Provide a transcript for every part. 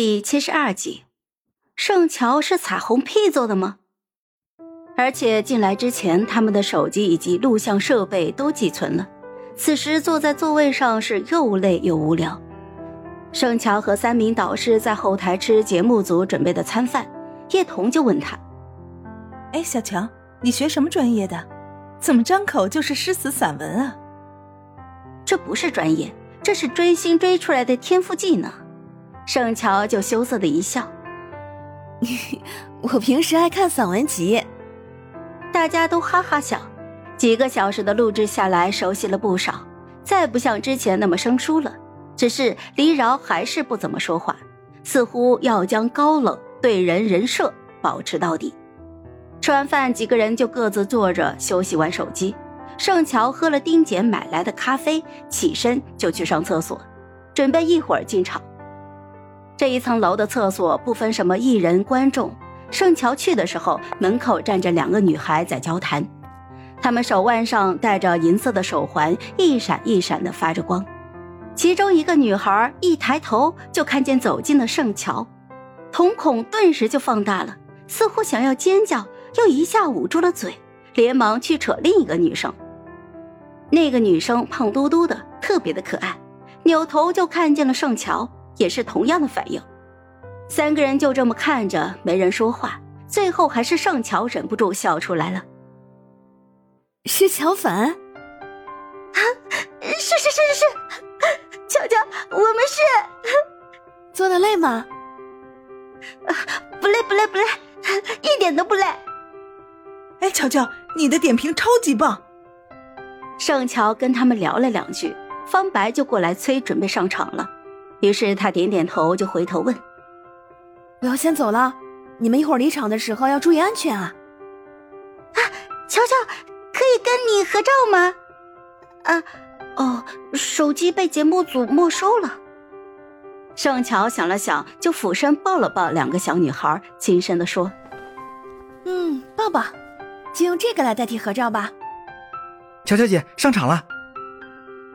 第七十二集，圣乔是彩虹屁做的吗？而且进来之前，他们的手机以及录像设备都寄存了。此时坐在座位上是又累又无聊。圣乔和三名导师在后台吃节目组准备的餐饭，叶童就问他：“哎，小乔，你学什么专业的？怎么张口就是诗词散文啊？”这不是专业，这是追星追出来的天赋技能。盛乔就羞涩的一笑，我平时爱看散文集。大家都哈哈笑。几个小时的录制下来，熟悉了不少，再不像之前那么生疏了。只是黎饶还是不怎么说话，似乎要将高冷对人人设保持到底。吃完饭，几个人就各自坐着休息，玩手机。盛乔喝了丁姐买来的咖啡，起身就去上厕所，准备一会儿进场。这一层楼的厕所不分什么艺人观众。盛乔去的时候，门口站着两个女孩在交谈，她们手腕上戴着银色的手环，一闪一闪的发着光。其中一个女孩一抬头就看见走近的盛乔，瞳孔顿时就放大了，似乎想要尖叫，又一下捂住了嘴，连忙去扯另一个女生。那个女生胖嘟嘟的，特别的可爱，扭头就看见了盛乔。也是同样的反应，三个人就这么看着，没人说话。最后还是盛乔忍不住笑出来了。是乔凡，啊，是是是是是，乔乔，我们是做的累吗？不累不累不累，一点都不累。哎，乔乔，你的点评超级棒。盛乔跟他们聊了两句，方白就过来催，准备上场了。于是他点点头，就回头问：“我要先走了，你们一会儿离场的时候要注意安全啊！”啊，乔乔，可以跟你合照吗？啊，哦，手机被节目组没收了。盛乔想了想，就俯身抱了抱两个小女孩，轻声的说：“嗯，抱抱，就用这个来代替合照吧。”乔乔姐上场了。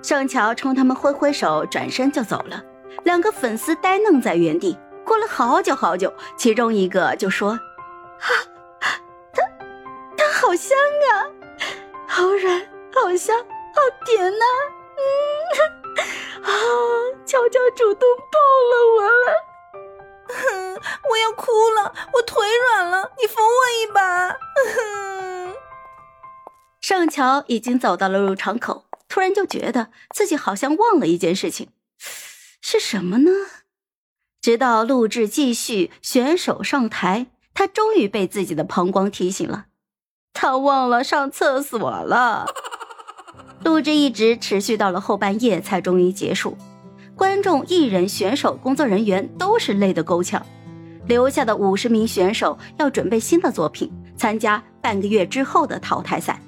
盛乔冲他们挥挥手，转身就走了。两个粉丝呆愣在原地，过了好久好久，其中一个就说：“啊，他，他好香啊，好软，好香，好甜呐！嗯，啊，乔乔主动抱了我了，我要哭了，我腿软了，你扶我一把。”盛桥已经走到了入场口，突然就觉得自己好像忘了一件事情。是什么呢？直到录制继续，选手上台，他终于被自己的膀胱提醒了，他忘了上厕所了。录制一直持续到了后半夜才终于结束，观众、艺人、选手、工作人员都是累得够呛，留下的五十名选手要准备新的作品，参加半个月之后的淘汰赛。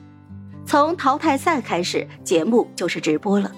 从淘汰赛开始，节目就是直播了。